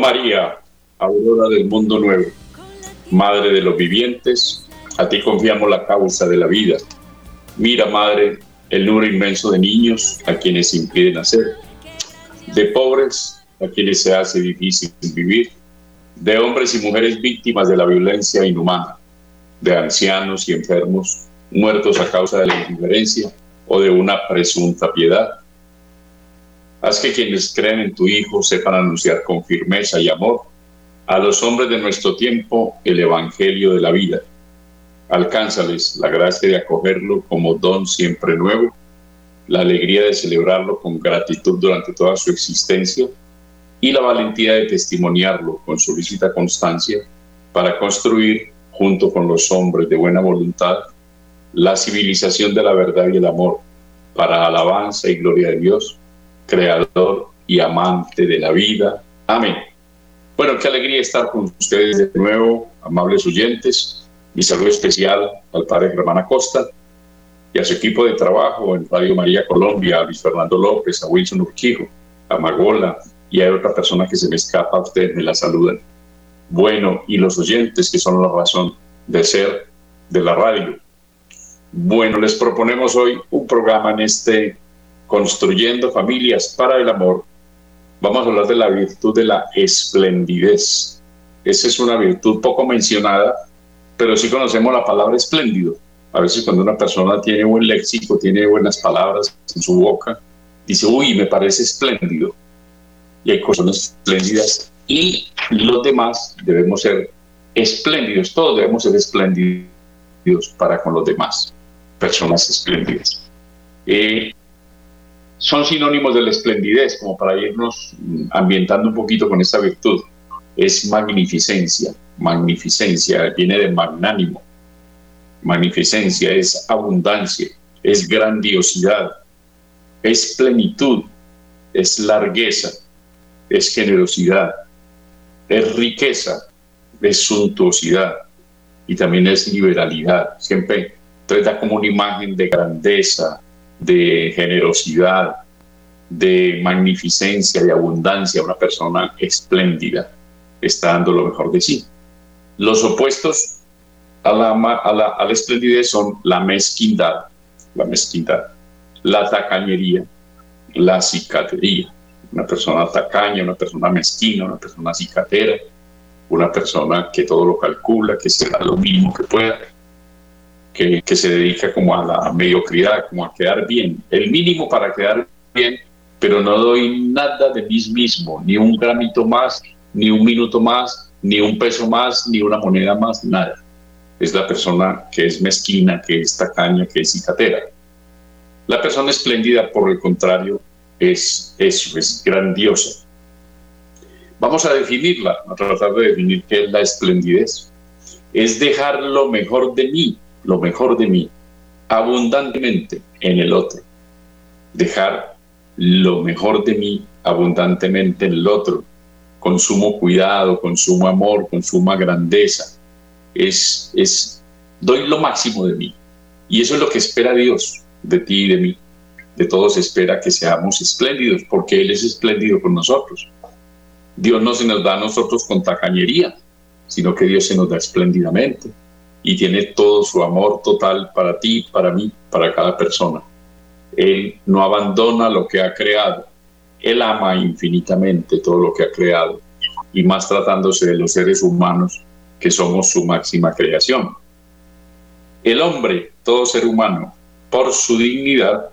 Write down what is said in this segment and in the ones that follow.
María, aurora del mundo nuevo, Madre de los vivientes, a ti confiamos la causa de la vida. Mira, Madre, el número inmenso de niños a quienes impiden nacer, de pobres a quienes se hace difícil vivir, de hombres y mujeres víctimas de la violencia inhumana, de ancianos y enfermos muertos a causa de la indiferencia o de una presunta piedad. Haz que quienes creen en tu Hijo sepan anunciar con firmeza y amor a los hombres de nuestro tiempo el Evangelio de la vida. Alcánzales la gracia de acogerlo como don siempre nuevo, la alegría de celebrarlo con gratitud durante toda su existencia y la valentía de testimoniarlo con solícita constancia para construir, junto con los hombres de buena voluntad, la civilización de la verdad y el amor, para alabanza y gloria de Dios, creador y amante de la vida. Amén. Bueno, qué alegría estar con ustedes de nuevo, amables oyentes. Mi saludo especial al padre Germán Acosta y a su equipo de trabajo en Radio María Colombia, a Luis Fernando López, a Wilson Urquijo, a Magola y a otra persona que se me escapa, a ustedes me la saludan. Bueno, y los oyentes que son la razón de ser de la radio. Bueno, les proponemos hoy un programa en este Construyendo Familias para el Amor vamos a hablar de la virtud de la esplendidez. Esa es una virtud poco mencionada, pero sí conocemos la palabra espléndido. A veces cuando una persona tiene buen léxico, tiene buenas palabras en su boca, dice, uy, me parece espléndido. Y hay cosas espléndidas. Y los demás debemos ser espléndidos, todos debemos ser espléndidos para con los demás, personas espléndidas. Eh, son sinónimos de la esplendidez, como para irnos ambientando un poquito con esta virtud. Es magnificencia, magnificencia, viene de magnánimo. Magnificencia es abundancia, es grandiosidad, es plenitud, es largueza, es generosidad, es riqueza, es suntuosidad y también es liberalidad. Siempre trata como una imagen de grandeza, de generosidad, de magnificencia, de abundancia, una persona espléndida, está dando lo mejor de sí. Los opuestos a la, a la, a la esplendidez son la mezquindad, la mezquindad, la tacañería, la cicatería. Una persona tacaña, una persona mezquina, una persona cicatera, una persona que todo lo calcula, que se da lo mínimo que pueda, que, se dedica como a la mediocridad, como a quedar bien, el mínimo para quedar bien, pero no doy nada de mí mismo, ni un gramito más, ni un minuto más, ni un peso más, ni una moneda más, nada. Es la persona que es mezquina, que es tacaña, que es cicatera. La persona espléndida, por el contrario, es eso, es grandiosa. Vamos a definirla, a tratar de definir qué es la esplendidez. Es dejar lo mejor de mí, lo mejor de mí abundantemente en el otro. Dejar lo mejor de mí abundantemente en el otro. Con sumo cuidado, con sumo amor, con suma grandeza. Es, es, doy lo máximo de mí. Y eso es lo que espera Dios de ti y de mí. De todos espera que seamos espléndidos, porque Él es espléndido con nosotros. Dios no se nos da a nosotros con tacañería, sino que Dios se nos da espléndidamente y tiene todo su amor total para ti, para mí, para cada persona. Él no abandona lo que ha creado. Él ama infinitamente todo lo que ha creado y más tratándose de los seres humanos que somos su máxima creación. El hombre, todo ser humano, por su dignidad,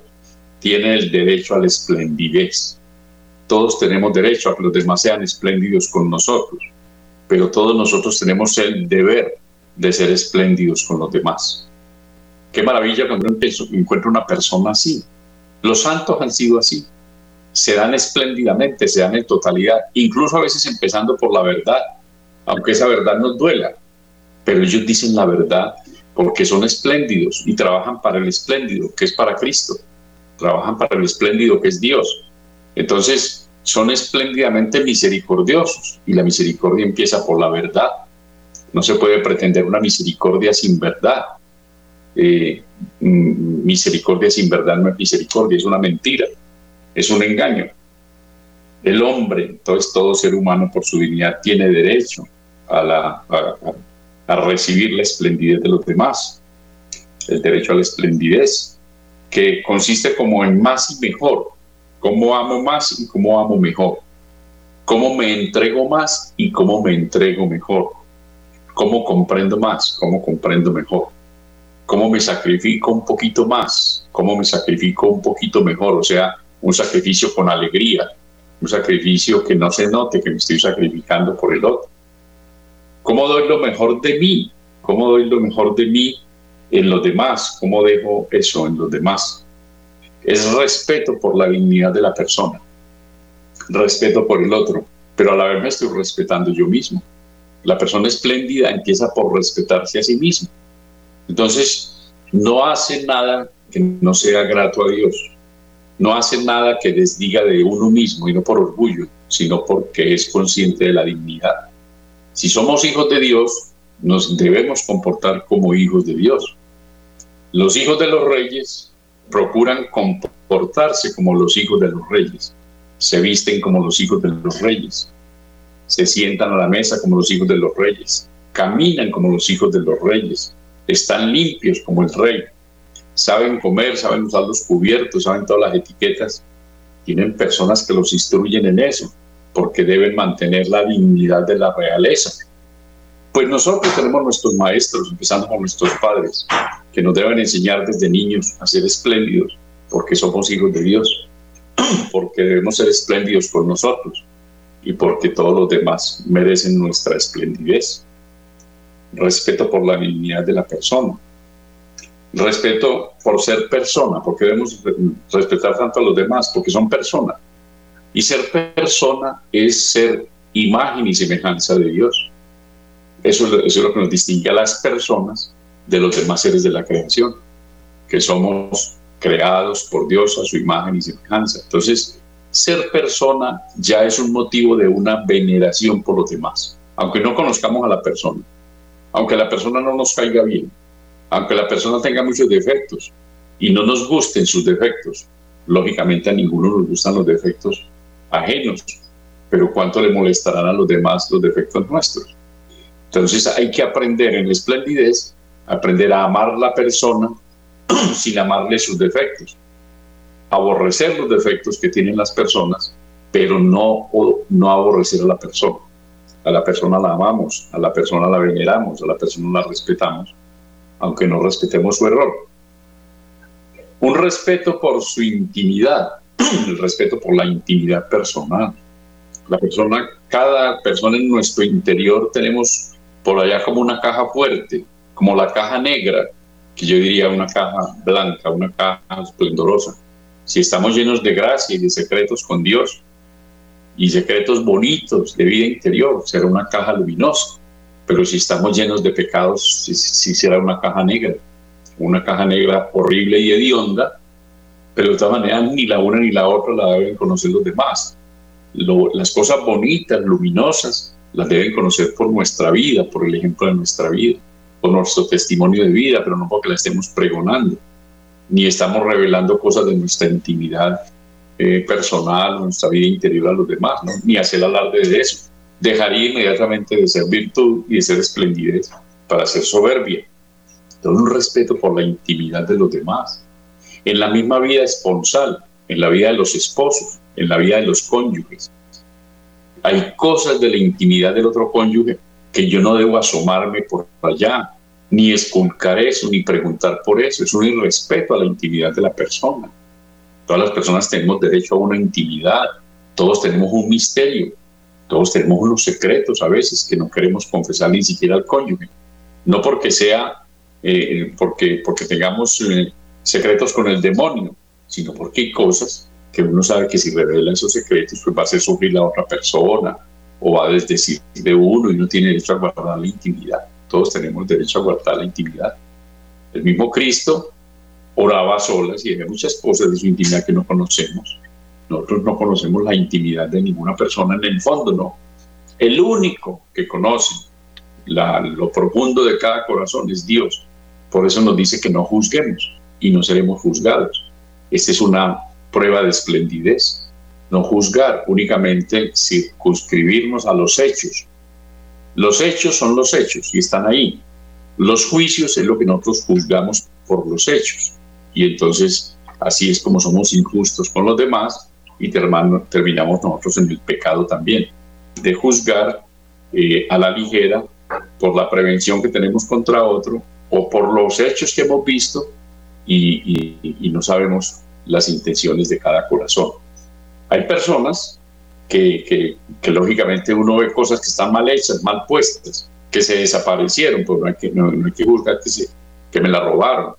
tiene el derecho a la esplendidez. Todos tenemos derecho a que los demás sean espléndidos con nosotros, pero todos nosotros tenemos el deber de ser espléndidos con los demás. Qué maravilla cuando uno encuentra una persona así. Los santos han sido así. Se dan espléndidamente, se dan en totalidad, incluso a veces empezando por la verdad, aunque esa verdad nos duela. Pero ellos dicen la verdad porque son espléndidos y trabajan para el espléndido, que es para Cristo. Trabajan para el espléndido, que es Dios. Entonces, son espléndidamente misericordiosos y la misericordia empieza por la verdad no se puede pretender una misericordia sin verdad. eh, mm, misericordia sin verdad no es misericordia, es una mentira, es un engaño. El hombre, entonces todo ser humano por su dignidad tiene derecho a, la, a recibir la esplendidez de los demás, el derecho a la esplendidez, que consiste como en más y mejor, cómo amo más y cómo amo mejor, cómo me entrego más y cómo me entrego mejor, cómo comprendo más, cómo comprendo mejor, cómo me sacrifico un poquito más, cómo me sacrifico un poquito mejor, o sea, un sacrificio con alegría, un sacrificio que no se note que me estoy sacrificando por el otro. ¿Cómo doy lo mejor de mí? ¿Cómo doy lo mejor de mí en los demás? ¿Cómo dejo eso en los demás? Es respeto por la dignidad de la persona, respeto por el otro, pero a la vez me estoy respetando yo mismo. La persona espléndida empieza por respetarse a sí misma. Entonces, no hace nada que no sea grato a Dios. No hace nada que desdiga de uno mismo y no por orgullo, sino porque es consciente de la dignidad. Si somos hijos de Dios, nos debemos comportar como hijos de Dios. Los hijos de los reyes procuran comportarse como los hijos de los reyes, se visten como los hijos de los reyes, se sientan a la mesa como los hijos de los reyes, caminan como los hijos de los reyes, están limpios como el rey, saben comer, saben usar los cubiertos, saben todas las etiquetas, tienen personas que los instruyen en eso, porque deben mantener la dignidad de la realeza. Pues nosotros tenemos nuestros maestros, empezando por nuestros padres, que nos deben enseñar desde niños a ser espléndidos, porque somos hijos de Dios, porque debemos ser espléndidos con nosotros y porque todos los demás merecen nuestra esplendidez. Respeto por la dignidad de la persona. Respeto por ser persona, porque debemos respetar tanto a los demás, porque son personas. Y ser persona es ser imagen y semejanza de Dios. Eso, eso es lo que nos distingue a las personas de los demás seres de la creación, que somos creados por Dios a su imagen y semejanza. Entonces, ser persona ya es un motivo de una veneración por los demás, aunque no conozcamos a la persona, aunque la persona no nos caiga bien, aunque la persona tenga muchos defectos y no nos gusten sus defectos. Lógicamente a ninguno nos gustan los defectos ajenos, pero cuánto le molestarán a los demás los defectos nuestros. Entonces hay que aprender en esplendidez, aprender a amar la persona sin amarle sus defectos aborrecer los defectos que tienen las personas, pero no, no aborrecer a la persona. A la persona la amamos, a la persona la veneramos, a la persona la respetamos, aunque no respetemos su error. Un respeto por su intimidad, el respeto por la intimidad personal. La persona, cada persona en nuestro interior tenemos por allá como una caja fuerte, como la caja negra, que yo diría una caja blanca, una caja esplendorosa si estamos llenos de gracia y de secretos con Dios y secretos bonitos de vida interior, será una caja luminosa. Pero si estamos llenos de pecados, sí, será una caja negra, una caja negra horrible y hedionda, pero de todas maneras ni la una ni la otra la deben conocer los demás. las cosas bonitas, luminosas, las deben conocer por nuestra vida, por el ejemplo de nuestra vida, por nuestro testimonio de vida, pero no porque la estemos pregonando ni estamos revelando cosas de nuestra intimidad eh, personal, nuestra vida interior a los demás, ¿no? ni hacer alarde de eso. Dejaría inmediatamente de ser virtud y de ser esplendidez para ser soberbia. Todo un respeto por la intimidad de los demás. En la misma vida esponsal, en la vida de los esposos, en la vida de los cónyuges. Hay cosas de la intimidad del otro cónyuge que yo no debo asomarme por allá, ni esculcar eso, ni preguntar por eso. Es un irrespeto a la intimidad de la persona. Todas las personas tenemos derecho a una intimidad, todos tenemos un misterio, todos tenemos unos secretos a veces que no queremos confesar ni siquiera al cónyuge. No porque sea, eh, porque, porque tengamos eh, secretos con el demonio, sino porque hay cosas que uno sabe que si revela esos secretos, pues va a hacer sufrir la otra persona o va a desdecir de uno y no tiene derecho a guardar la intimidad todos tenemos derecho a guardar la intimidad. El mismo Cristo oraba a solas y había muchas cosas de su intimidad que no conocemos. Nosotros no conocemos la intimidad de ninguna persona en el fondo, no. El único que conoce lo profundo de cada corazón es Dios. Por eso nos dice que no juzguemos y no seremos juzgados. Esta es una prueba de esplendidez. No juzgar, únicamente circunscribirnos a los hechos. Los hechos son los hechos y están ahí. Los juicios es lo que nosotros juzgamos por los hechos. Y entonces así es como somos injustos con los demás y terminamos nosotros en el pecado también, de juzgar eh, a la ligera por la prevención que tenemos contra otro o por los hechos que hemos visto y, no sabemos las intenciones de cada corazón. Hay personas que, que, lógicamente uno ve cosas que están mal hechas, mal puestas, que se desaparecieron, pues no hay que, no, hay que juzgar que, se, que me la robaron,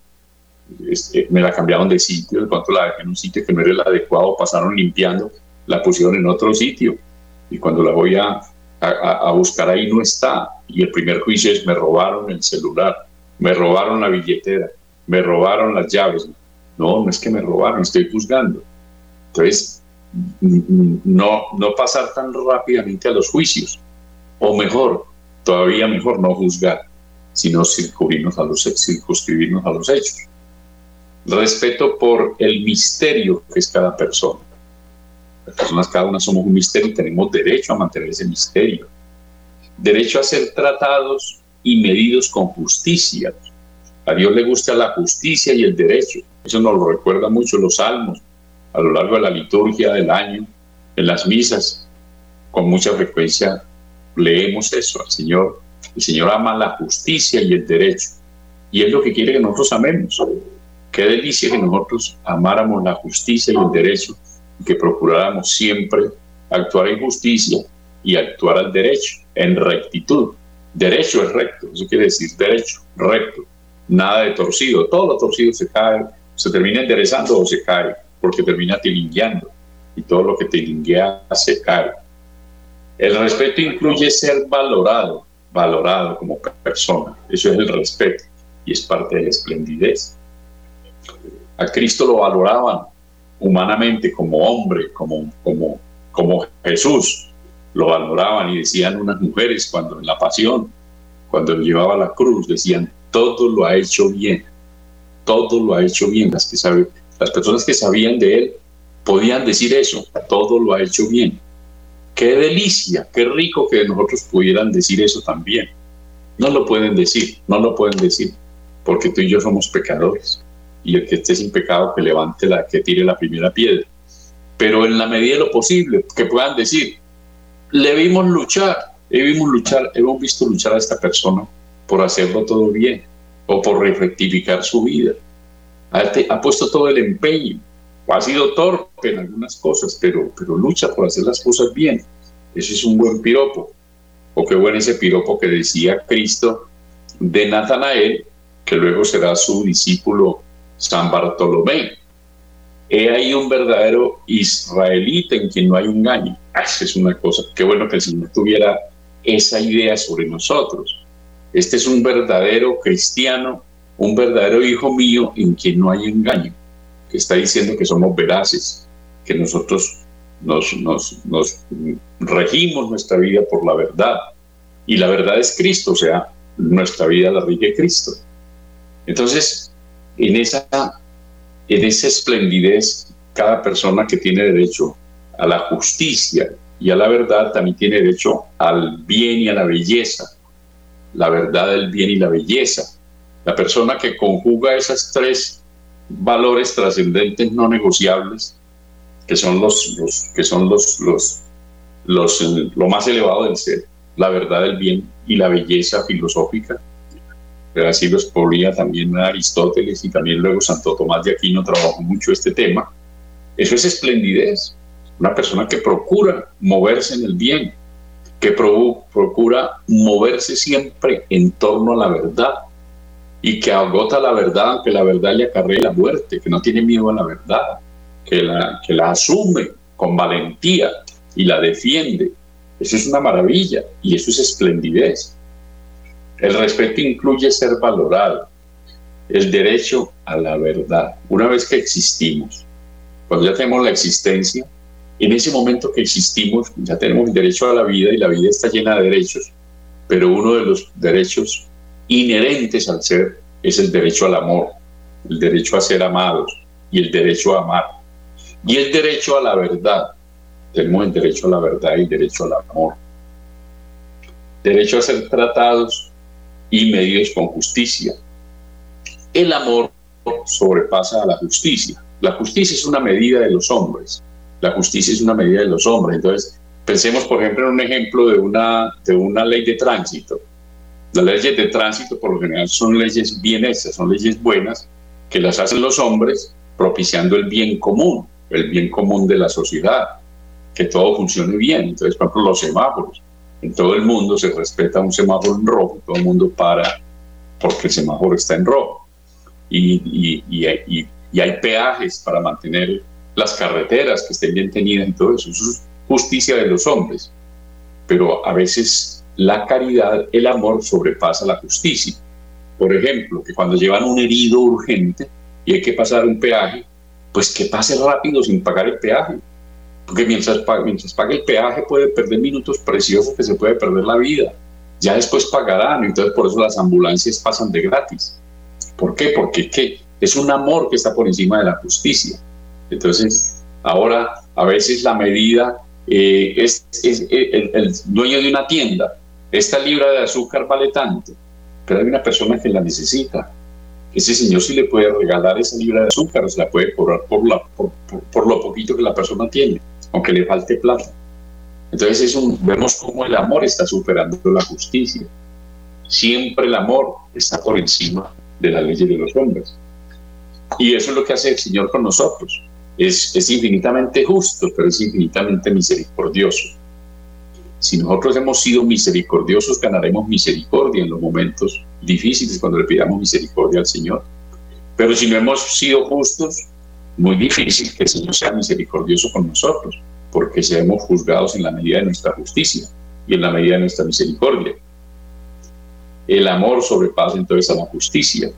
este, me la cambiaron de sitio, de pronto la dejé en un sitio que no era el adecuado, pasaron limpiando, la pusieron en otro sitio y cuando la voy a, a, buscar ahí no está. Y el primer juicio es me robaron el celular, me robaron la billetera, me robaron las llaves. No, no es que me robaron, estoy juzgando. Entonces, no, no pasar tan rápidamente a los juicios, o mejor, todavía mejor no juzgar, sino circunscribirnos a los, circunscribirnos a los hechos. Respeto por el misterio que es cada persona. Las personas, cada una somos un misterio y tenemos derecho a mantener ese misterio. Derecho a ser tratados y medidos con justicia. A Dios le gusta la justicia y el derecho. Eso nos lo recuerda mucho los salmos a lo largo de la liturgia del año, en las misas. Con mucha frecuencia leemos eso al Señor. El Señor ama la justicia y el derecho. Y es lo que quiere que nosotros amemos. Qué delicia que nosotros amáramos la justicia y el derecho y que procuráramos siempre actuar en justicia y actuar al derecho, en rectitud. Derecho es recto, eso quiere decir derecho, recto, nada de torcido. Todo lo torcido se cae, se termina enderezando o se cae, porque termina tilingueando y todo lo que tilinguea se cae. El respeto incluye ser valorado, valorado como persona. Eso es el respeto y es parte de la esplendidez. A Cristo lo valoraban humanamente como hombre, como, como, como Jesús. Lo valoraban y decían unas mujeres cuando en la pasión, cuando llevaba la cruz, decían, todo lo ha hecho bien, todo lo ha hecho bien. Las, que saben, las personas que sabían de él podían decir eso, todo lo ha hecho bien. Qué delicia, qué rico que nosotros pudieran decir eso también. No lo pueden decir, no lo pueden decir, porque tú y yo somos pecadores y el que esté sin pecado que levante la, que tire la primera piedra. Pero en la medida de lo posible, que puedan decir, le vimos luchar, le vimos luchar, hemos visto luchar a esta persona por hacerlo todo bien o por rectificar su vida. Ha, puesto todo el empeño, o ha sido torpe en algunas cosas, pero, pero lucha por hacer las cosas bien. Eso es un buen piropo. O qué bueno ese piropo que decía Cristo de Natanael, que luego será su discípulo San Bartolomé. He ahí un verdadero israelita en quien no hay engaño. Ah, esa es una cosa. Qué bueno que el Señor tuviera esa idea sobre nosotros. Este es un verdadero cristiano, un verdadero hijo mío en quien no hay engaño, que está diciendo que somos veraces, que nosotros nos, nos, nos regimos nuestra vida por la verdad. Y la verdad es Cristo, o sea, nuestra vida la rige Cristo. Entonces, en esa, en esa esplendidez, cada persona que tiene derecho a la justicia y a la verdad también tiene derecho al bien y a la belleza. La verdad, el bien y la belleza. La persona que conjuga esos tres valores trascendentes no negociables, que son los, que son los, los, los, lo más elevado del ser, la verdad, el bien y la belleza filosófica, pero así lo exponía también Aristóteles y también luego Santo Tomás de Aquino trabajó mucho este tema. Eso es esplendidez, una persona que procura moverse en el bien, que procura moverse siempre en torno a la verdad y que agota la verdad aunque la verdad le acarree la muerte, que no tiene miedo a la verdad, que la, que la asume con valentía y la defiende. Eso es una maravilla y eso es esplendidez. El respeto incluye ser valorado, el derecho a la verdad. Una vez que existimos, cuando ya tenemos la existencia, en ese momento que existimos, ya tenemos el derecho a la vida y la vida está llena de derechos, pero uno de los derechos inherentes al ser es el derecho al amor, el derecho a ser amados y el derecho a amar. Y el derecho a la verdad. Tenemos el derecho a la verdad y el derecho al amor. Derecho a ser tratados y medios con justicia. El amor sobrepasa a la justicia. La justicia es una medida de los hombres. La justicia es una medida de los hombres. Entonces, pensemos, por ejemplo, en un ejemplo de una, de una ley de tránsito. Las leyes de tránsito, por lo general, son leyes bien hechas, son leyes buenas que las hacen los hombres propiciando el bien común, el bien común de la sociedad, que todo funcione bien. Entonces, por ejemplo, los semáforos. En todo el mundo se respeta un semáforo en rojo, todo el mundo para porque el semáforo está en rojo. Y, y, y, y hay peajes para mantener las carreteras que estén bien tenidas y todo eso. Eso es justicia de los hombres. Pero a veces la caridad, el amor sobrepasa la justicia. Por ejemplo, que cuando llevan un herido urgente y hay que pasar un peaje, pues que pase rápido sin pagar el peaje. Porque mientras, mientras pague el peaje puede perder minutos preciosos que se puede perder la vida. Ya después pagarán, entonces por eso las ambulancias pasan de gratis. ¿Por qué? Porque ¿qué? es un amor que está por encima de la justicia. Entonces, ahora a veces la medida eh, es, el, dueño de una tienda, esta libra de azúcar vale tanto, pero hay una persona que la necesita. Ese señor sí le puede regalar esa libra de azúcar o se la puede cobrar por, lo poquito que la persona tiene, aunque le falte plata. Entonces es un, vemos cómo el amor está superando la justicia. Siempre el amor está por encima de la ley de los hombres. Y eso es lo que hace el Señor con nosotros. Es infinitamente justo, pero es infinitamente misericordioso. Si nosotros hemos sido misericordiosos, ganaremos misericordia en los momentos difíciles cuando le pidamos misericordia al Señor. Pero si no hemos sido justos, muy difícil que el Señor sea misericordioso con nosotros, porque seremos juzgados en la medida de nuestra justicia y en la medida de nuestra misericordia. El amor sobrepasa entonces a la justicia.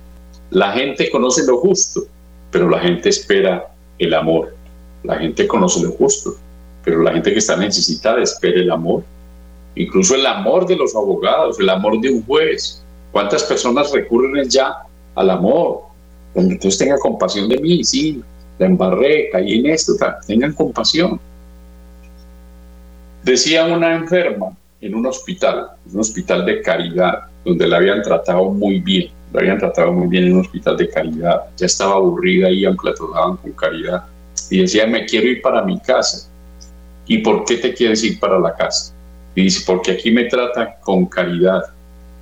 La gente conoce lo justo, pero la gente espera el amor. La gente conoce lo justo, pero la gente que está necesitada espera el amor. Incluso el amor de los abogados, el amor de un juez. ¿Cuántas personas recurren ya al amor? Entonces tenga compasión de mí, sí, la embarré, caí en esto, tengan compasión. Decía una enferma en un hospital, un hospital de caridad, donde la habían tratado muy bien la habían tratado muy bien en un hospital de caridad, ya estaba aburrida y trataban con caridad. Y decía, me quiero ir para mi casa. ¿Y por qué te quieres ir para la casa? Y dice, porque aquí me tratan con caridad,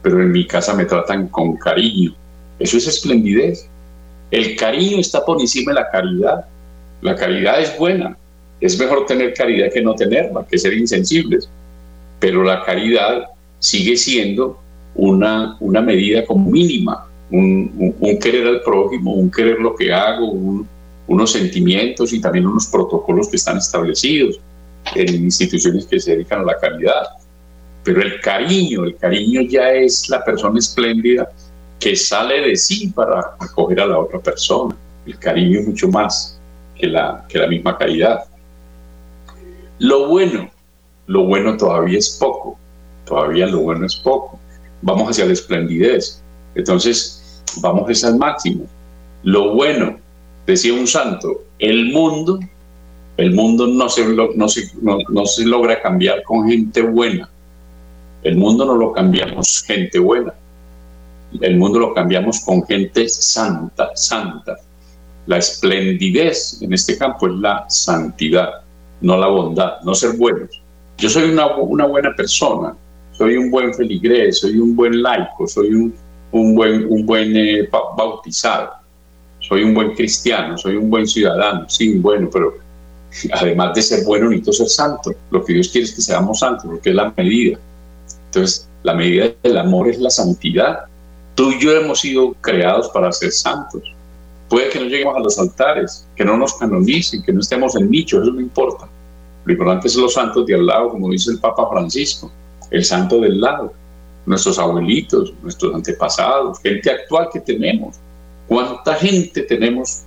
pero en mi casa me tratan con cariño. Eso es esplendidez. El cariño está por encima de la caridad. La caridad es buena. Es mejor tener caridad que no tenerla, que ser insensibles. Pero la caridad sigue siendo una, una medida como mínima, un, querer al prójimo, un querer lo que hago, unos sentimientos y también unos protocolos que están establecidos en instituciones que se dedican a la caridad. Pero el cariño, el cariño ya es la persona espléndida que sale de sí para acoger a la otra persona. El cariño es mucho más que la, que la misma caridad. Lo bueno, lo bueno todavía es poco, todavía lo bueno es poco vamos hacia la esplendidez. Entonces, vamos a ese máximo. Lo bueno, decía un santo, el mundo, el mundo no se, no, se, no, se logra cambiar con gente buena. El mundo no lo cambiamos gente buena. El mundo lo cambiamos con gente santa, santa. La esplendidez en este campo es la santidad, no la bondad, no ser buenos. Yo soy una, una buena persona, soy un buen feligrés, soy un buen laico, soy un, un buen, un buen eh, bautizado, soy un buen cristiano, soy un buen ciudadano, sí, bueno, pero además de ser bueno, necesito ser santo. Lo que Dios quiere es que seamos santos, porque es la medida. Entonces, la medida del amor es la santidad. Tú y yo hemos sido creados para ser santos. Puede que no lleguemos a los altares, que no nos canonicen, que no estemos en nicho, eso no importa. Lo importante es los santos de al lado, como dice el Papa Francisco el santo del lado, nuestros abuelitos, nuestros antepasados, gente actual que tenemos. ¿Cuánta gente tenemos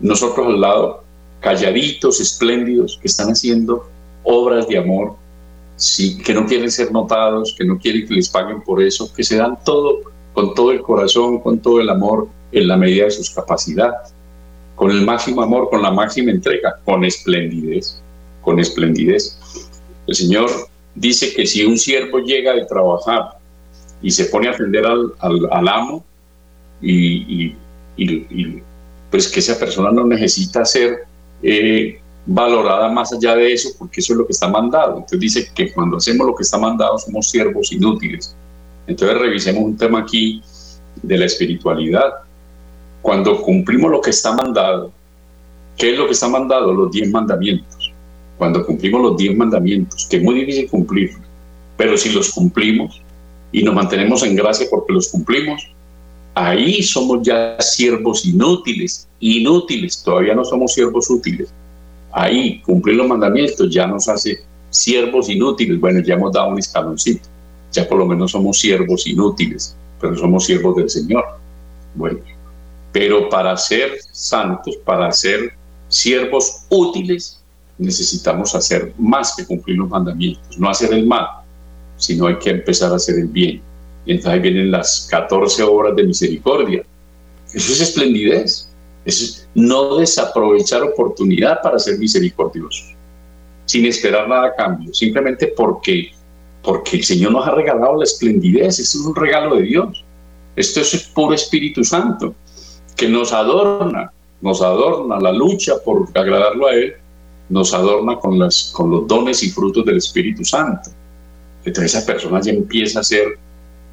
nosotros al lado, calladitos, espléndidos, que están haciendo obras de amor, sí, que no quieren ser notados, que no quieren que les paguen por eso, que se dan todo con todo el corazón, con todo el amor, en la medida de sus capacidades, con el máximo amor, con la máxima entrega, con esplendidez, con esplendidez. El Señor dice que si un siervo llega de trabajar y se pone a atender al, al, amo, y, y, pues que esa persona no necesita ser eh, valorada más allá de eso, porque eso es lo que está mandado. Entonces dice que cuando hacemos lo que está mandado somos siervos inútiles. Entonces revisemos un tema aquí de la espiritualidad. Cuando cumplimos lo que está mandado, ¿qué es lo que está mandado? Los diez mandamientos. Cuando cumplimos los diez mandamientos, que es muy difícil cumplir, pero si los cumplimos y nos mantenemos en gracia porque los cumplimos, ahí somos ya siervos inútiles, inútiles, todavía no somos siervos útiles. Ahí cumplir los mandamientos ya nos hace siervos inútiles. Bueno, ya hemos dado un escaloncito ya por lo menos somos siervos inútiles, pero somos siervos del Señor. Bueno, pero para ser santos, para ser siervos útiles, necesitamos hacer más que cumplir los mandamientos, no hacer el mal, sino hay que empezar a hacer el bien. Y entonces ahí vienen las 14 obras de misericordia. Eso es esplendidez. Eso es no desaprovechar oportunidad para ser misericordiosos, sin esperar nada a cambio, simplemente porque porque el Señor nos ha regalado la esplendidez, es un regalo de Dios. Esto es puro Espíritu Santo, que nos adorna, nos adorna la lucha por agradarlo a Él, nos adorna con, las, con los dones y frutos del Espíritu Santo. Entonces esa persona ya empieza a ser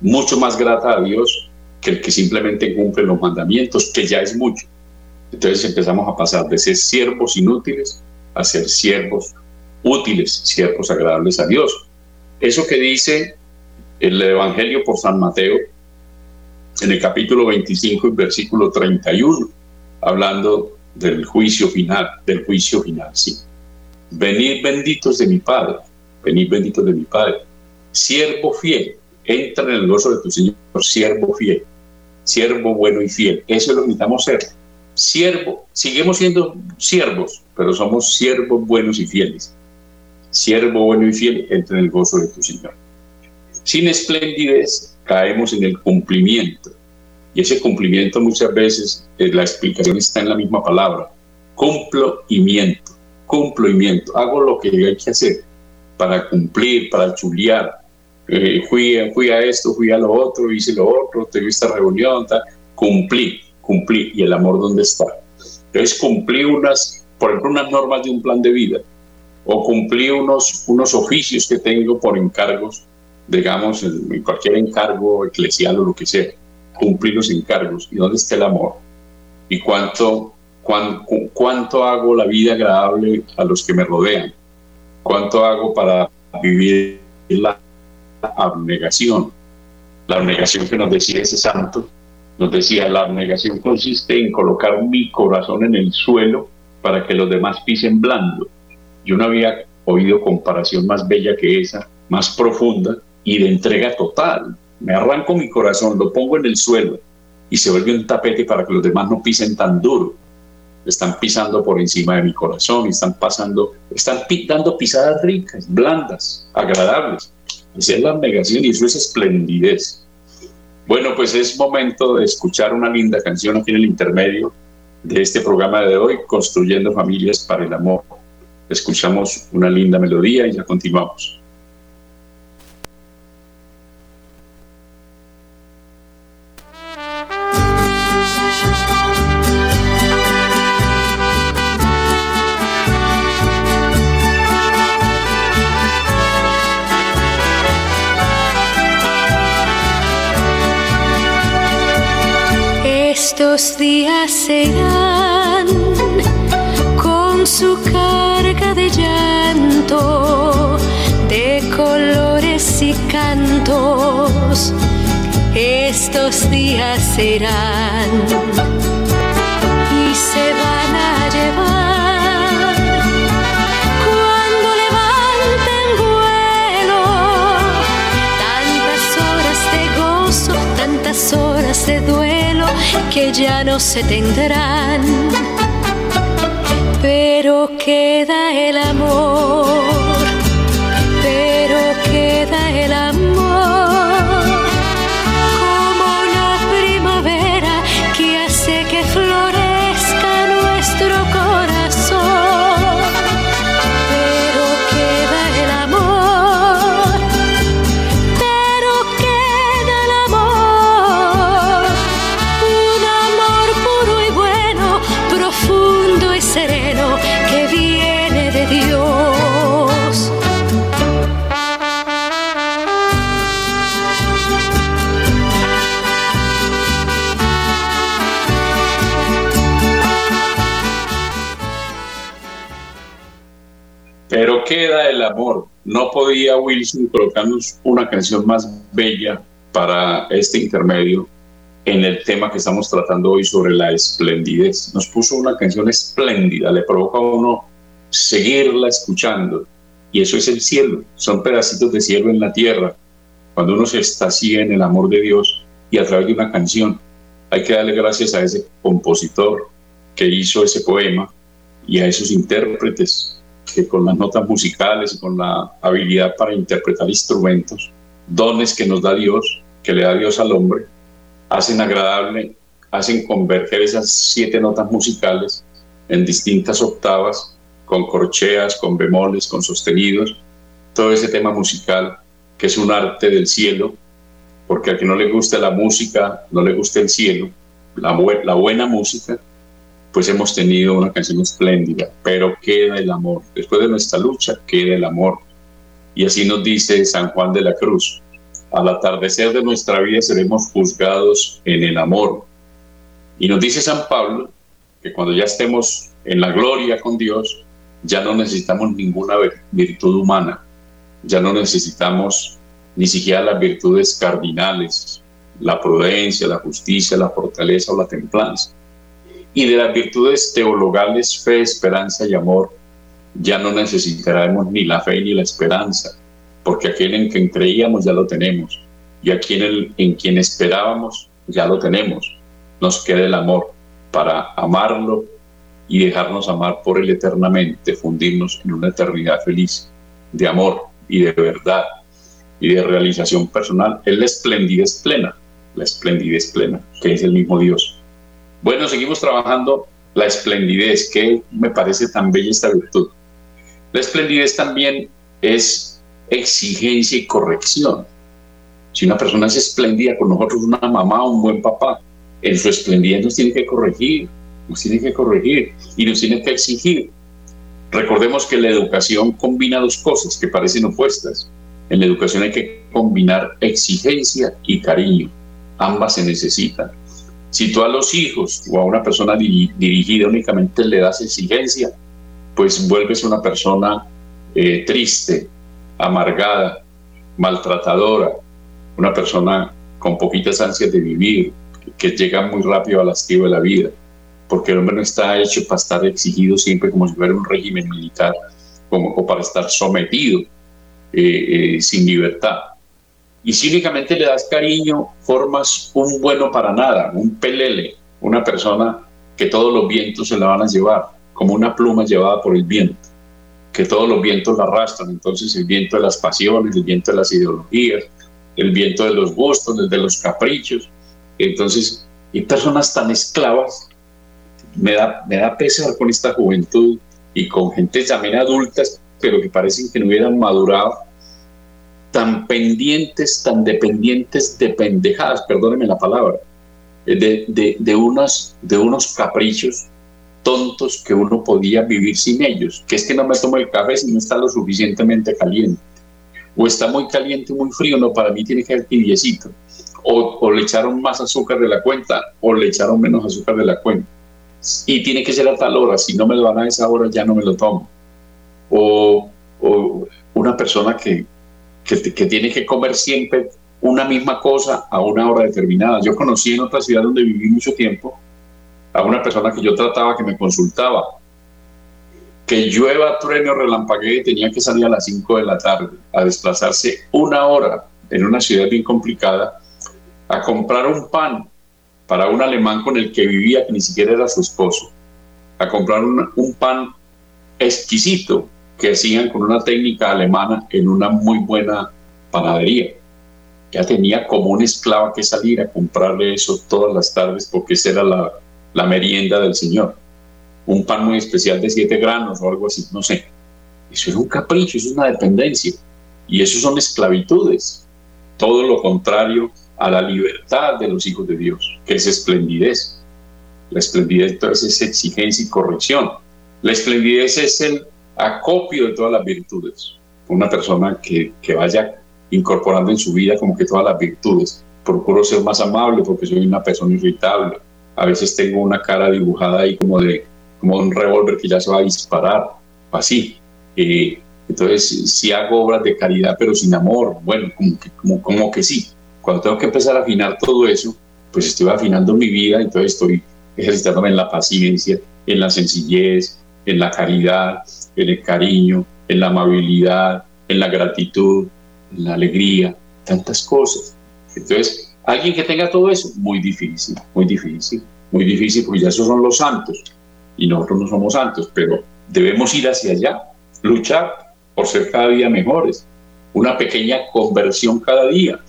mucho más grata a Dios que el que simplemente cumple los mandamientos, que ya es mucho. Entonces empezamos a pasar de ser siervos inútiles a ser siervos útiles, siervos agradables a Dios. Eso que dice el Evangelio por San Mateo en el capítulo 25 y versículo 31, hablando del juicio final, del juicio final, sí. Venid benditos de mi Padre, venid benditos de mi Padre. Siervo fiel, entra en el gozo de tu Señor, siervo fiel, siervo bueno y fiel. Eso es lo que necesitamos ser. Siervo, seguimos siendo siervos, pero somos siervos buenos y fieles siervo bueno y fiel, entra en el gozo de tu Señor. Sin esplendidez caemos en el cumplimiento. Y ese cumplimiento muchas veces, eh, la explicación está en la misma palabra. Cumplo y miento. Cumplo y miento. Hago lo que hay que hacer para cumplir, para chulear. Eh, fui, fui a esto, fui a lo otro, hice lo otro, tuve esta reunión, cumplí, cumplí. ¿Y el amor dónde está? Entonces cumplí unas, por ejemplo, unas normas de un plan de vida o cumplí unos, unos oficios que tengo por encargos, digamos, en, cualquier encargo eclesial o lo que sea, cumplir los encargos. ¿Y dónde está el amor? ¿Y cuánto, cuánto, cuánto hago la vida agradable a los que me rodean? ¿Cuánto hago para vivir la abnegación? La abnegación que nos decía ese santo, nos decía, la abnegación consiste en colocar mi corazón en el suelo para que los demás pisen blando. Yo no había oído comparación más bella que esa, más profunda y de entrega total. Me arranco mi corazón, lo pongo en el suelo y se vuelve un tapete para que los demás no pisen tan duro. Están pisando por encima de mi corazón, están pasando, están dando pisadas ricas, blandas, agradables. Esa es la negación y eso es esplendidez. Bueno, pues es momento de escuchar una linda canción aquí en el intermedio de este programa de hoy, Construyendo Familias para el Amor escuchamos una linda melodía y ya continuamos. Estos días serán con su de llanto, de colores y cantos, estos días serán que ya no se tendrán pero queda el amor, No podía Wilson colocarnos una canción más bella para este intermedio en el tema que estamos tratando hoy sobre la esplendidez. Nos puso una canción espléndida, le provoca a uno seguirla escuchando. Y eso es el cielo, son pedacitos de cielo en la tierra. Cuando uno se está así en el amor de Dios y a través de una canción, hay que darle gracias a ese compositor que hizo ese poema y a esos intérpretes que con las notas musicales y con la habilidad para interpretar instrumentos, dones que nos da Dios, que le da Dios al hombre, hacen agradable, hacen converger esas siete notas musicales en distintas octavas, con corcheas, con bemoles, con sostenidos, todo ese tema musical que es un arte del cielo, porque a quien no le gusta la música, no le gusta el cielo, la buena música, pues hemos tenido una canción espléndida, pero queda el amor. Después de nuestra lucha, queda el amor. Y así nos dice San Juan de la Cruz, al atardecer de nuestra vida seremos juzgados en el amor. Y nos dice San Pablo que cuando ya estemos en la gloria con Dios, ya no necesitamos ninguna virtud humana, ya no necesitamos ni siquiera las virtudes cardinales, la prudencia, la justicia, la fortaleza o la templanza y de las virtudes teologales, fe, esperanza y amor, ya no necesitaremos ni la fe ni la esperanza, porque aquel en quien creíamos ya lo tenemos, y aquel en quien esperábamos ya lo tenemos. Nos queda el amor para amarlo y dejarnos amar por él eternamente, fundirnos en una eternidad feliz de amor y de verdad y de realización personal. Es la esplendidez plena, la esplendidez plena, que es el mismo Dios. Bueno, seguimos trabajando la esplendidez, que me parece tan bella esta virtud. La esplendidez también es exigencia y corrección. Si una persona es espléndida con nosotros, una mamá, un buen papá, en su esplendidez nos tiene que corregir, nos tiene que corregir y nos tiene que exigir. Recordemos que la educación combina dos cosas que parecen opuestas. En la educación hay que combinar exigencia y cariño. Ambas se necesitan. Si tú a los hijos o a una persona dirigida únicamente le das exigencia, pues vuelves una persona eh, triste, amargada, maltratadora, una persona con poquitas ansias de vivir, que llega muy rápido al hastío de la vida, porque el hombre no está hecho para estar exigido siempre como si fuera un régimen militar como, o para estar sometido eh, eh, sin libertad. Y si únicamente le das cariño, formas un bueno para nada, un pelele, una persona que todos los vientos se la van a llevar, como una pluma llevada por el viento, que todos los vientos la arrastran. Entonces el viento de las pasiones, el viento de las ideologías, el viento de los gustos, el de los caprichos. Entonces, hay personas tan esclavas. Me da, me da pesar con esta juventud y con gente también adultas, pero que parecen que no hubieran madurado tan pendientes, tan dependientes de pendejadas, perdóneme la palabra, eh, de, de, de, de unos caprichos tontos que uno podía vivir sin ellos, que es que no me tomo el café si no está lo suficientemente caliente, o está muy caliente, muy frío, no, para mí tiene que ser tibiecito, o, o le echaron más azúcar de la cuenta, o le echaron menos azúcar de la cuenta, y tiene que ser a tal hora, si no me lo dan a esa hora ya no me lo tomo, o, o una persona que, que, tiene que comer siempre una misma cosa a una hora determinada. Yo conocí en otra ciudad donde viví mucho tiempo a una persona que yo trataba, que me consultaba, que llueva, trueno, y tenía que salir a las 5 de la tarde a desplazarse una hora en una ciudad bien complicada a comprar un pan para un alemán con el que vivía, que ni siquiera era su esposo, a comprar un pan exquisito que hacían con una técnica alemana en una muy buena panadería. Ya tenía como una esclava que salir a comprarle eso todas las tardes porque esa era la, la merienda del Señor. Un pan muy especial de siete granos o algo así, no sé. Eso es un capricho, eso es una dependencia. Y eso son esclavitudes. Todo lo contrario a la libertad de los hijos de Dios, que es esplendidez. La esplendidez entonces es exigencia y corrección. La esplendidez es el acopio de todas las virtudes. Una persona que, que vaya incorporando en su vida como que todas las virtudes. Procuro ser más amable porque soy una persona irritable. A veces tengo una cara dibujada ahí como de como un revólver que ya se va a disparar, así. Eh, Entonces, si hago obras de caridad pero sin amor, bueno, como que, como, como que sí. Cuando tengo que empezar a afinar todo eso, pues estoy afinando mi vida, entonces estoy ejercitándome en la paciencia, en la sencillez, en la caridad, en el cariño, en la amabilidad, en la gratitud, en la alegría, tantas cosas. Entonces, alguien que tenga todo eso, muy difícil, muy difícil, muy difícil, porque ya esos son los santos y nosotros no somos santos, pero debemos ir hacia allá, luchar por ser cada día mejores, una pequeña conversión cada día.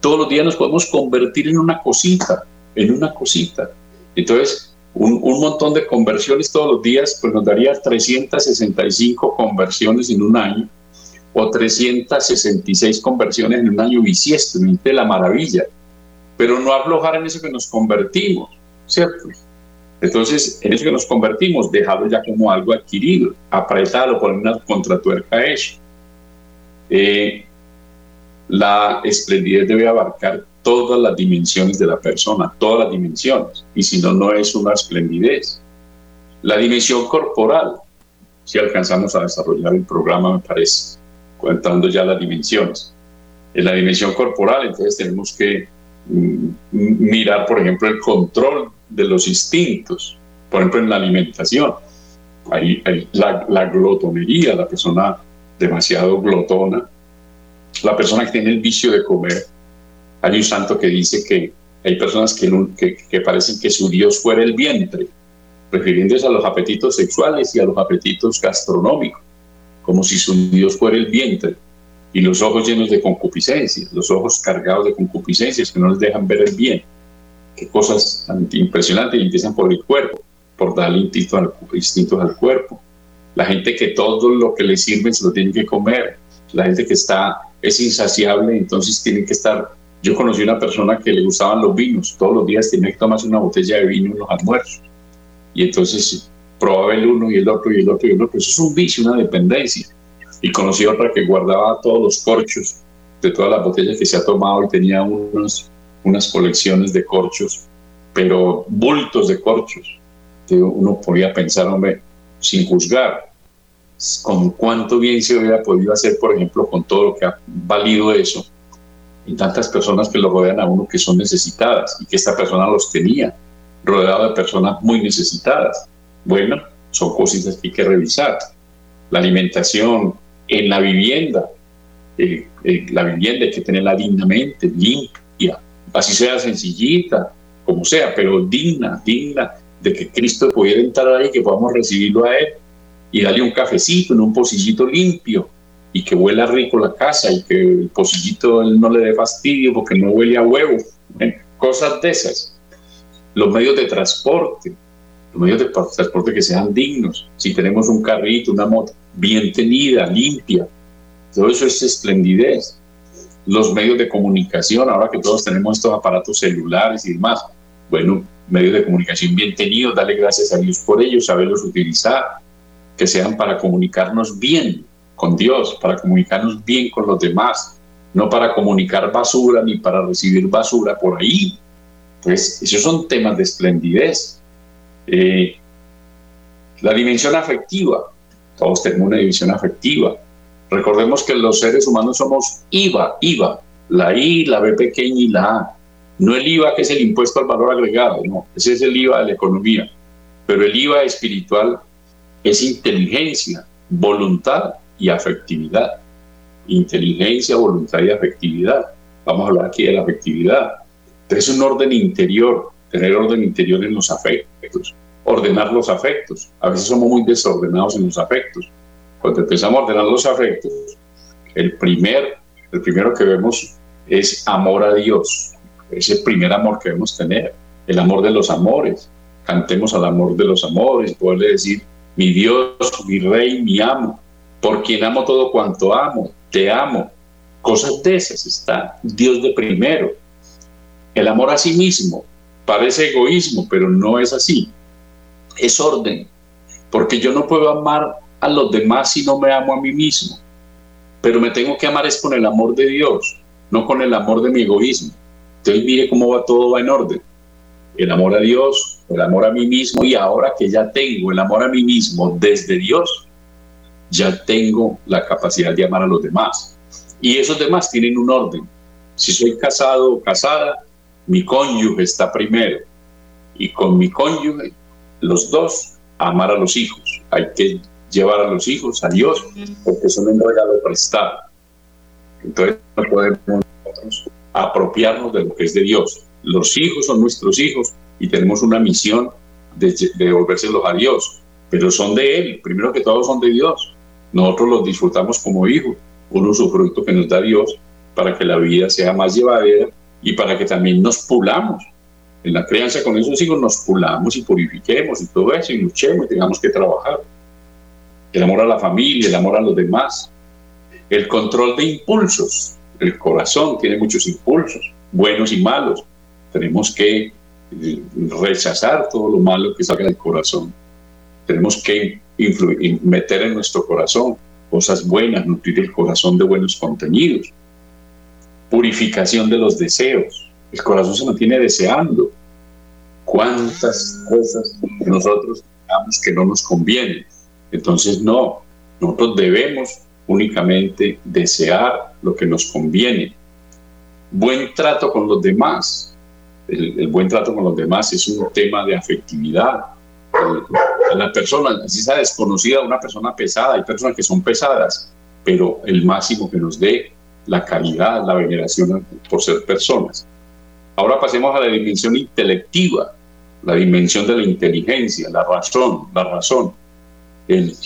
Todos los días nos podemos convertir en una cosita, en una cosita. Entonces, un, montón de conversiones todos los días, pues nos daría 365 conversiones en un año o 366 conversiones en un año bisiesto, de la maravilla. Pero no aflojar en eso que nos convertimos, ¿cierto? Entonces, en eso que nos convertimos, dejarlo ya como algo adquirido, apretarlo, poner una contratuerca hecho. Eh, la esplendidez debe abarcar todas las dimensiones de la persona, todas las dimensiones, y si no, no es una esplendidez. La dimensión corporal, si alcanzamos a desarrollar el programa, me parece, contando ya las dimensiones. En la dimensión corporal, entonces tenemos que mm, mirar, por ejemplo, el control de los instintos, por ejemplo, en la alimentación. Hay, la, la, glotonería, la persona demasiado glotona, la persona que tiene el vicio de comer. Hay un santo que dice que hay personas que, parecen que su Dios fuera el vientre, refiriéndose a los apetitos sexuales y a los apetitos gastronómicos, como si su Dios fuera el vientre y los ojos llenos de concupiscencia, los ojos cargados de concupiscencias que no les dejan ver el bien qué cosas impresionantes empiezan por el cuerpo, por darle instintos al, al cuerpo. La gente que todo lo que le sirve se lo tiene que comer. La gente que está, es insaciable, entonces tiene que estar. Yo conocí una persona que le gustaban los vinos, todos los días tenía que tomarse una botella de vino en los almuerzos. Y entonces probaba el uno y el otro y el otro y el otro. Eso es un vicio, una dependencia. Y conocí otra que guardaba todos los corchos de todas las botellas que se ha tomado y tenía unos unas colecciones de corchos, pero bultos de corchos. Uno podía pensar, hombre, sin juzgar, con cuánto bien se hubiera podido hacer, por ejemplo, con todo lo que ha valido eso, tantas personas que lo rodean a uno que son necesitadas, y que esta persona los tenía, rodeado de personas muy necesitadas. Bueno, son cositas que hay que revisar. La alimentación, en la vivienda, eh, eh, la vivienda hay que tenerla dignamente, limpia, así sea sencillita, como sea, pero digna, digna de que Cristo pudiera entrar ahí, que podamos recibirlo a Él y darle un cafecito en un pocillito limpio y que huela rico la casa y que el pocillito él no le dé fastidio porque no huele a huevo, ¿eh? cosas de esas. Los medios de transporte, los medios de transporte que sean dignos, si tenemos un carrito, una moto bien tenida, limpia, todo eso es esplendidez los medios de comunicación, ahora que todos tenemos estos aparatos celulares y demás, bueno, medios de comunicación bien tenidos, dale gracias a Dios por ellos, saberlos utilizar, que sean para comunicarnos bien con Dios, para comunicarnos bien con los demás, no para comunicar basura ni para recibir basura por ahí. Pues esos son temas de esplendidez. Eh, la dimensión afectiva, todos tenemos una dimensión afectiva, Recordemos que los seres humanos somos IVA, IVA, la I, la B pequeña y la A. No el IVA que es el impuesto al valor agregado, no, ese es el IVA de la economía. Pero el IVA espiritual es inteligencia, voluntad y afectividad. Inteligencia, voluntad y afectividad. Vamos a hablar aquí de la afectividad. Es un orden interior, tener orden interior en los afectos, ordenar los afectos. A veces somos muy desordenados en los afectos cuando empezamos a ordenar los afectos, el, primer, el primero que vemos es amor a Dios. Es el primer amor que debemos tener, el amor de los amores. Cantemos al amor de los amores, poderle decir, mi Dios, mi Rey, mi amo, por quien amo todo cuanto amo, te amo. Cosas de esas está Dios de primero. El amor a sí mismo parece egoísmo, pero no es así. Es orden, porque yo no puedo amar a los demás si no me amo a mí mismo. Pero me tengo que amar es con el amor de Dios, no con el amor de mi egoísmo. Entonces mire cómo va todo va en orden. El amor a Dios, el amor a mí mismo y ahora que ya tengo el amor a mí mismo desde Dios, ya tengo la capacidad de amar a los demás. Y esos demás tienen un orden. Si soy casado o casada, mi cónyuge está primero. Y con mi cónyuge, los dos, amar a los hijos. Hay que llevar a los hijos a Dios porque son un regalo prestado. Entonces no podemos apropiarnos de lo que es de Dios. Los hijos son nuestros hijos y tenemos una misión de, devolvérselos a Dios, pero son de Él, primero que todo son de Dios. Nosotros los disfrutamos como hijos, un usufructo que nos da Dios para que la vida sea más llevadera y para que también nos pulamos. En la crianza con esos hijos nos pulamos y purifiquemos y todo eso y luchemos y tengamos que trabajar. El amor a la familia, el amor a los demás, el control de impulsos. El corazón tiene muchos impulsos, buenos y malos. Tenemos que eh, rechazar todo lo malo que salga del corazón. Tenemos que meter en nuestro corazón cosas buenas, nutrir el corazón de buenos contenidos. Purificación de los deseos. El corazón se mantiene deseando. ¿Cuántas cosas nosotros digamos que no nos convienen? Entonces, no, nosotros debemos únicamente desear lo que nos conviene. Buen trato con los demás. El, buen trato con los demás es un tema de afectividad. La persona, si sea desconocida, una persona pesada, hay personas que son pesadas, pero el máximo que nos dé la calidad, la veneración por ser personas. Ahora pasemos a la dimensión intelectiva, la dimensión de la inteligencia, la razón, la razón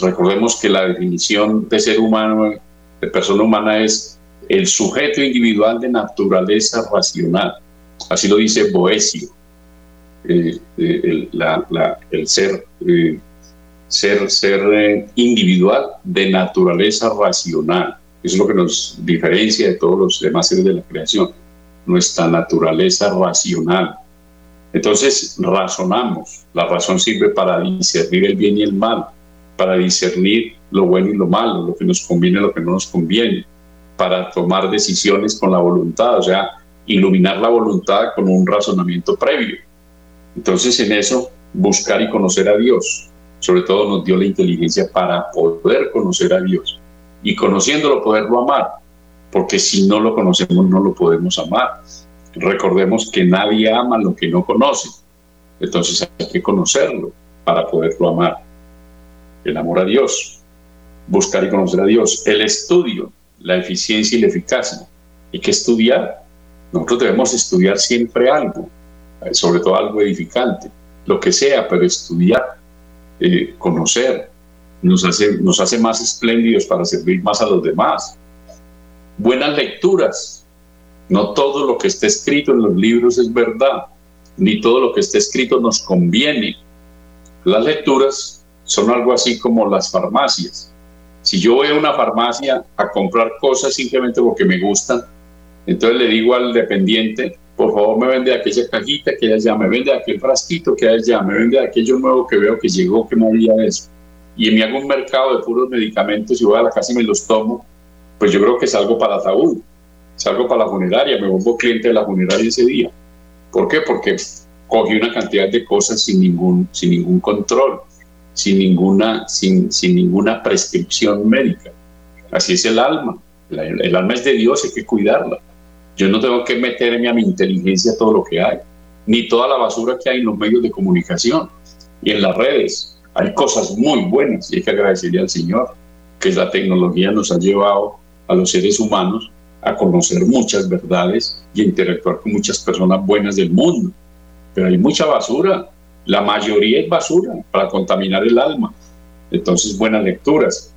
recordemos que la definición de ser humano, de persona humana, es el sujeto individual de naturaleza racional. Así lo dice Boesio. Eh, eh, el, ser, eh, ser, ser individual de naturaleza racional. Eso es lo que nos diferencia de todos los demás seres de la creación. Nuestra naturaleza racional. Entonces razonamos. La razón sirve para discernir el bien y el mal para discernir lo bueno y lo malo, lo que nos conviene y lo que no nos conviene, para tomar decisiones con la voluntad, o sea, iluminar la voluntad con un razonamiento previo. Entonces en eso, buscar y conocer a Dios, sobre todo nos dio la inteligencia para poder conocer a Dios. Y conociéndolo poderlo amar, porque si no lo conocemos no lo podemos amar. Recordemos que nadie ama lo que no conoce, entonces hay que conocerlo para poderlo amar. El amor a Dios, buscar y conocer a Dios, el estudio, la eficiencia y la eficacia. Hay que estudiar. Nosotros debemos estudiar siempre algo, sobre todo algo edificante, lo que sea, pero estudiar, eh, conocer, nos hace, nos hace más espléndidos para servir más a los demás. Buenas lecturas. No todo lo que está escrito en los libros es verdad, ni todo lo que está escrito nos conviene. Las lecturas son algo así como las farmacias. Si yo voy a una farmacia a comprar cosas simplemente porque me gustan, entonces le digo al dependiente, por favor me vende aquella cajita que ya, me vende aquel frasquito que ya, me vende aquello nuevo que veo que llegó, que no había eso. Y me hago un mercado de puros medicamentos y voy a la casa y me los tomo, pues yo creo que salgo para ataúd, salgo para la funeraria, me vuelvo cliente de la funeraria ese día. ¿Por qué? Porque cogí una cantidad de cosas sin ningún, sin ningún control sin ninguna, sin, sin ninguna prescripción médica. Así es el alma. el alma es de Dios, hay que cuidarla. Yo no tengo que meterme a mi inteligencia todo lo que hay, ni toda la basura que hay en los medios de comunicación y en las redes. Hay cosas muy buenas y hay que agradecerle al Señor que la tecnología nos ha llevado a los seres humanos a conocer muchas verdades y a interactuar con muchas personas buenas del mundo. Pero hay mucha basura la mayoría es basura para contaminar el alma. Entonces, buenas lecturas,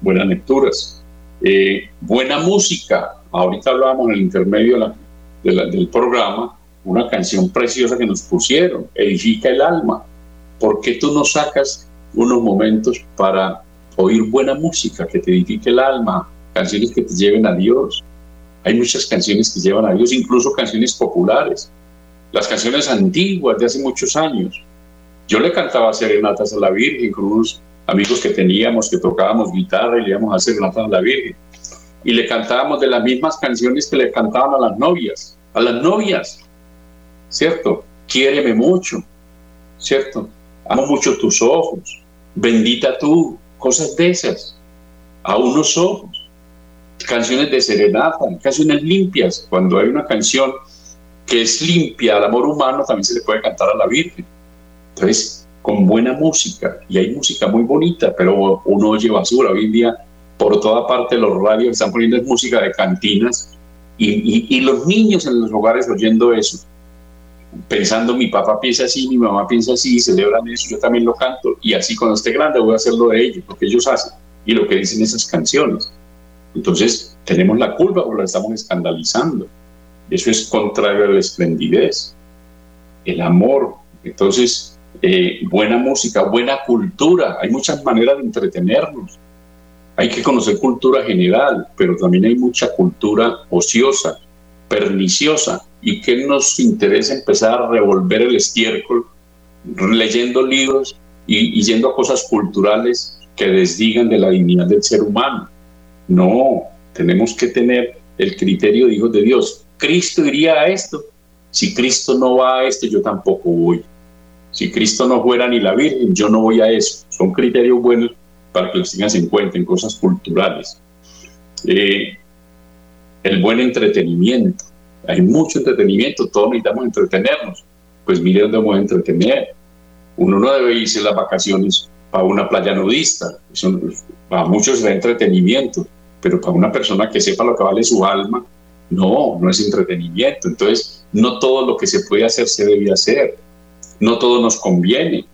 buenas lecturas. Eh, buena música. Ahorita hablábamos en el intermedio del programa, una canción preciosa que nos pusieron, Edifica el alma. ¿Por qué tú no sacas unos momentos para oír buena música que te edifique el alma? Canciones que te lleven a Dios. Hay muchas canciones que llevan a Dios, incluso canciones populares las canciones antiguas de hace muchos años. Yo le cantaba serenatas a la Virgen con unos amigos que teníamos, que tocábamos guitarra y le íbamos a hacer serenatas a la Virgen. Y le cantábamos de las mismas canciones que le cantaban a las novias, a las novias, ¿cierto? Quiéreme mucho, ¿cierto? Amo mucho tus ojos, bendita tú, cosas de esas, a unos ojos, canciones de serenata, canciones limpias, cuando hay una canción que es limpia al amor humano, también se le puede cantar a la Virgen. Entonces, con buena música, y hay música muy bonita, pero uno oye basura. Hoy en día, por toda parte, los radios están poniendo música de cantinas, y, y los niños en los hogares oyendo eso, pensando mi papá piensa así, mi mamá piensa así, celebran eso, yo también lo canto, y así cuando esté grande voy a hacer lo de ellos, lo que ellos hacen y lo que dicen esas canciones. Entonces, tenemos la culpa porque la estamos escandalizando. Eso es contrario a la esplendidez, el amor. Entonces, eh, buena música, buena cultura. Hay muchas maneras de entretenernos. Hay que conocer cultura general, pero también hay mucha cultura ociosa, perniciosa, y que nos interesa empezar a revolver el estiércol leyendo libros y, y yendo a cosas culturales que desdigan de la dignidad del ser humano. No, tenemos que tener el criterio de hijos de Dios. Cristo iría a esto. Si Cristo no va a esto, yo tampoco voy. Si Cristo no fuera ni la Virgen, yo no voy a eso. Son criterios buenos para que los tengas en cuenta en cosas culturales. Eh, el buen entretenimiento. Hay mucho entretenimiento, todos necesitamos entretenernos. Pues mire dónde vamos a entretener. Uno no debe irse las vacaciones para una playa nudista. Eso, para muchos es entretenimiento, pero para una persona que sepa lo que vale su alma, no, no es entretenimiento. Entonces, no todo lo que se puede hacer se debe hacer. No todo nos conviene.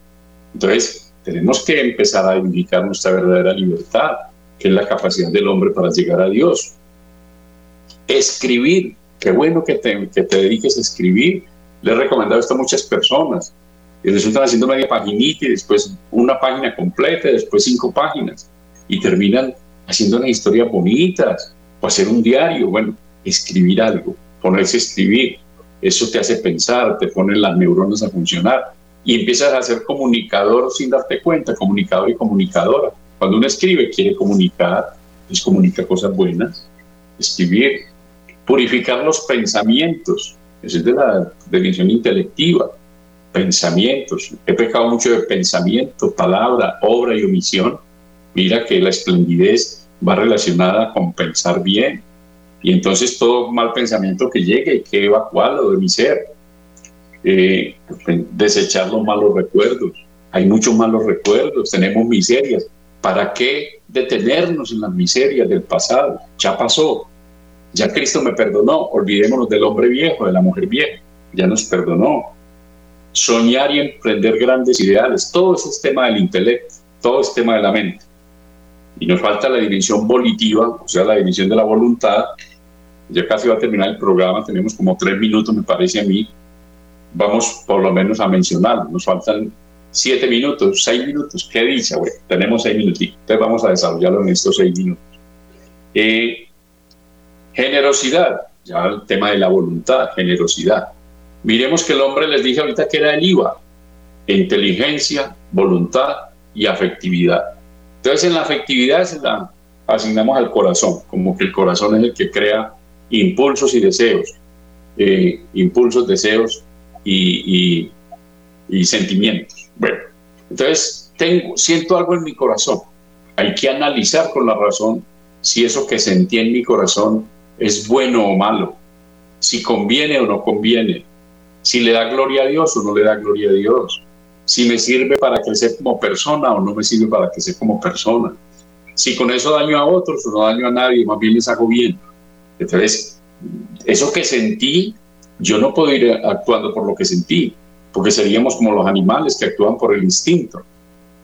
Entonces, tenemos que empezar a indicar nuestra verdadera libertad, que es la capacidad del hombre para llegar a Dios. Escribir qué bueno que te, que te dediques a escribir. Le he recomendado esto a muchas personas y resultan haciendo media paginita y después una página completa, y después cinco páginas y terminan haciendo unas historias bonitas o hacer un diario. Bueno, escribir algo, ponerse a escribir, eso te hace pensar, te pone las neuronas a funcionar y empiezas a ser comunicador sin darte cuenta, comunicador y comunicadora. Cuando uno escribe, quiere comunicar, pues comunica cosas buenas. Escribir Purificar los pensamientos, esa es de la definición intelectiva. Pensamientos. He pecado mucho de pensamiento, palabra, obra y omisión. Mira que la esplendidez va relacionada con pensar bien. Y entonces todo mal pensamiento que llegue hay que evacuarlo de mi ser. Eh, desechar los malos recuerdos. Hay muchos malos recuerdos, tenemos miserias. ¿Para qué detenernos en las miserias del pasado? Ya pasó. Ya Cristo me perdonó, olvidémonos del hombre viejo, de la mujer vieja, ya nos perdonó. Soñar y emprender grandes ideales, todo eso es tema del intelecto, todo es tema de la mente. Y nos falta la dimensión volitiva, o sea, la dimensión de la voluntad. Ya casi va a terminar el programa, tenemos como tres minutos, me parece a mí. Vamos por lo menos a mencionarlo. Nos faltan siete minutos, seis minutos. Qué dicha, güey. Tenemos seis minutos. Entonces vamos a desarrollarlo en estos seis minutos. Eh, Generosidad, ya el tema de la voluntad, generosidad. Miremos que el hombre les dije ahorita que era el IVA, inteligencia, voluntad y afectividad. Entonces en la afectividad la asignamos al corazón, como que el corazón es el que crea impulsos y deseos, eh, impulsos, deseos y, y, sentimientos. Bueno, entonces tengo, siento algo en mi corazón. Hay que analizar con la razón si eso que sentí en mi corazón es bueno o malo, si conviene o no conviene, si le da gloria a Dios o no le da gloria a Dios, si me sirve para crecer como persona o no me sirve para crecer como persona, si con eso daño a otros o no daño a nadie, más bien les hago bien. Entonces, eso que sentí, yo no puedo ir actuando por lo que sentí, porque seríamos como los animales que actúan por el instinto.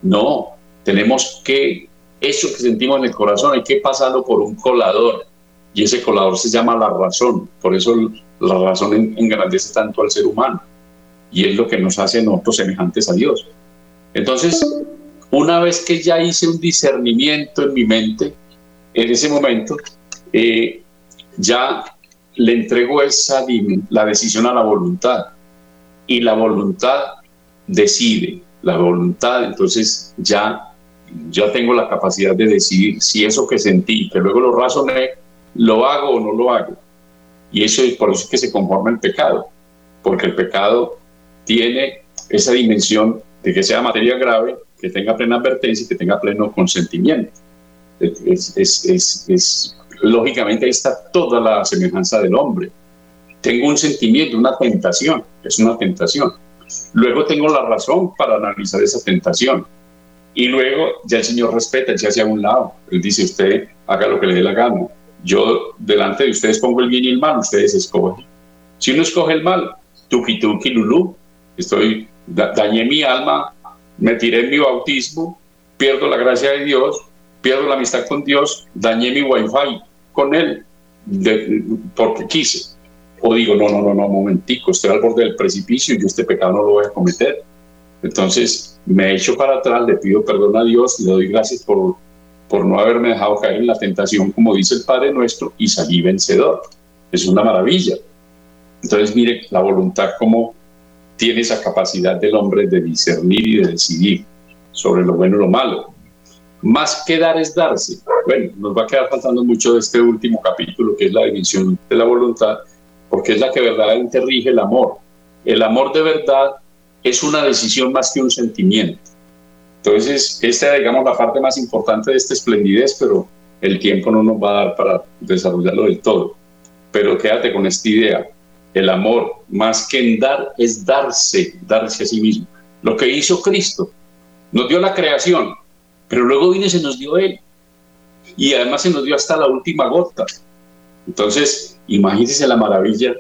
No, tenemos que, eso que sentimos en el corazón, hay que pasarlo por un colador y ese colador se llama la razón. Por eso la razón engrandece tanto al ser humano y es lo que nos hace nosotros semejantes a Dios. Entonces, una vez que ya hice un discernimiento en mi mente, en ese momento, eh, ya le entrego esa la decisión a la voluntad y la voluntad decide, la voluntad, entonces ya, ya tengo la capacidad de decidir si eso que sentí, que luego lo razoné, ¿Lo hago o no lo hago? Y eso es por eso es que se conforma el pecado, porque el pecado tiene esa dimensión de que sea materia grave que tenga plena advertencia y que tenga pleno consentimiento. Es, lógicamente ahí está toda la semejanza del hombre. Tengo un sentimiento, una tentación, es una tentación. Luego tengo la razón para analizar esa tentación. Y luego ya el Señor respeta, se hace a un lado. Él dice, usted haga lo que le dé la gana. Yo delante de ustedes pongo el bien y el mal, ustedes escogen. Si uno escoge el mal, tuki tuki lulu, estoy, dañé mi alma, me tiré en mi bautismo, pierdo la gracia de Dios, pierdo la amistad con Dios, dañé mi wifi con Él porque quise. O digo, no, no, no, no, momentico, estoy al borde del precipicio y yo este pecado no lo voy a cometer. Entonces me echo para atrás, le pido perdón a Dios, le doy gracias por, por no haberme dejado caer en la tentación, como dice el Padre nuestro, y salí vencedor. Es una maravilla. Entonces, mire, la voluntad como tiene esa capacidad del hombre de discernir y de decidir sobre lo bueno y lo malo. Más que dar es darse. Bueno, nos va a quedar faltando mucho de este último capítulo, que es la división de la voluntad, porque es la que verdaderamente rige el amor. El amor de verdad es una decisión más que un sentimiento. Entonces, esta es, digamos, la parte más importante de esta esplendidez, pero el tiempo no nos va a dar para desarrollarlo del todo. Pero quédate con esta idea. El amor, más que en dar, es darse, darse a sí mismo. Lo que hizo Cristo, nos dio la creación, pero luego vino y se nos dio Él. Y además se nos dio hasta la última gota. Entonces, imagínense la maravilla,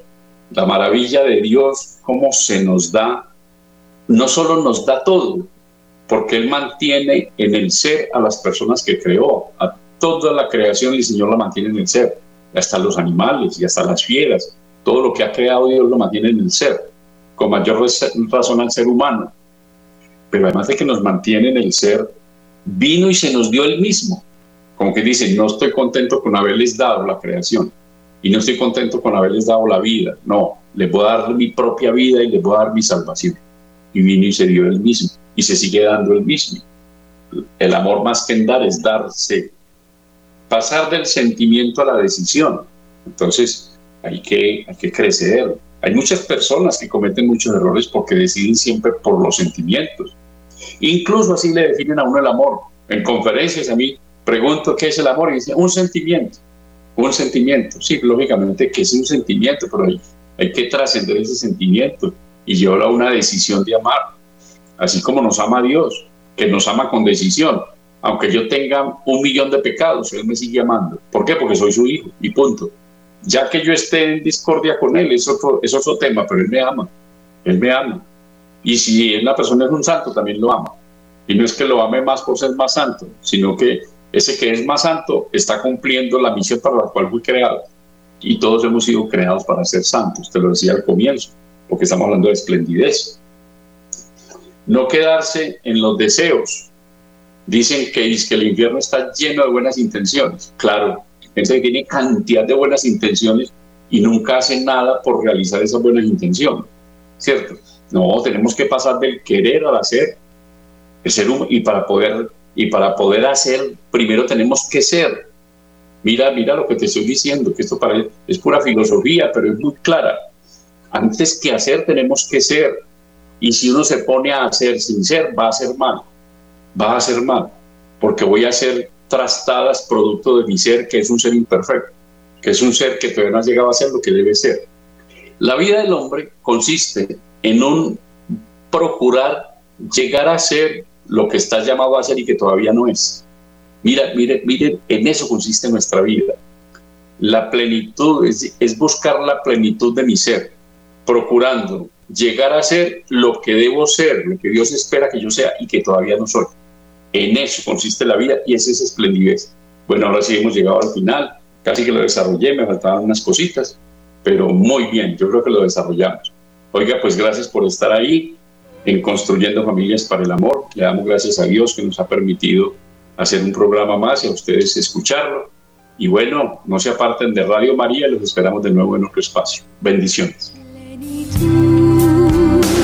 la maravilla de Dios, cómo se nos da, no solo nos da todo, porque Él mantiene en el ser a las personas que creó, a toda la creación el Señor la mantiene en el ser, hasta los animales y hasta las fieras, todo lo que ha creado Dios lo mantiene en el ser, con mayor razón al ser humano. Pero además de que nos mantiene en el ser, vino y se nos dio el mismo. Como que dice, no estoy contento con haberles dado la creación y no estoy contento con haberles dado la vida. No, les voy a dar mi propia vida y les voy a dar mi salvación. Y vino y se dio el mismo y se sigue dando el mismo. El amor más que en dar es darse. Pasar del sentimiento a la decisión. Entonces, hay que, hay que crecer. Hay muchas personas que cometen muchos errores porque deciden siempre por los sentimientos. Incluso así le definen a uno el amor. En conferencias a mí pregunto qué es el amor y dice un sentimiento. Un sentimiento. Sí, lógicamente que es un sentimiento, pero hay, hay que trascender ese sentimiento y llevarlo a una decisión de amar. Así como nos ama Dios, que nos ama con decisión. Aunque yo tenga un millón de pecados, Él me sigue amando. ¿Por qué? Porque soy su hijo y punto ya que yo esté en discordia con él, es otro, es otro tema, pero él me ama, él me ama. Y si la persona es un santo, también lo ama. Y no es que lo ame más por ser más santo, sino que ese que es más santo está cumpliendo la misión para la cual fue creado. Y todos hemos sido creados para ser santos, te lo decía al comienzo, porque estamos hablando de esplendidez. No quedarse en los deseos. Dicen que, que el infierno está lleno de buenas intenciones. Claro, gente que tiene cantidad de buenas intenciones y nunca hace nada por realizar esas buenas intenciones, ¿cierto? No, tenemos que pasar del querer al hacer. El ser y para poder y para poder hacer, primero tenemos que ser. Mira, mira lo que te estoy diciendo, que esto para es pura filosofía, pero es muy clara. Antes que hacer, tenemos que ser. Y si uno se pone a hacer sin ser, va a ser mal. Va a ser mal. Porque voy a hacer trastadas producto de mi ser, que es un ser imperfecto, que es un ser que todavía no ha llegado a ser lo que debe ser. La vida del hombre consiste en un procurar llegar a ser lo que está llamado a ser y que todavía no es. Mira, mire, mire, en eso consiste nuestra vida. La plenitud es, es buscar la plenitud de mi ser, procurando llegar a ser lo que debo ser, lo que Dios espera que yo sea y que todavía no soy. En eso consiste la vida y esa es esplendidez. Bueno, ahora sí hemos llegado al final, casi que lo desarrollé, me faltaban unas cositas, pero muy bien, yo creo que lo desarrollamos. Oiga, pues gracias por estar ahí en Construyendo Familias para el Amor. Le damos gracias a Dios que nos ha permitido hacer un programa más y a ustedes escucharlo. Y bueno, no se aparten de Radio María, los esperamos de nuevo en otro espacio. Bendiciones. Porque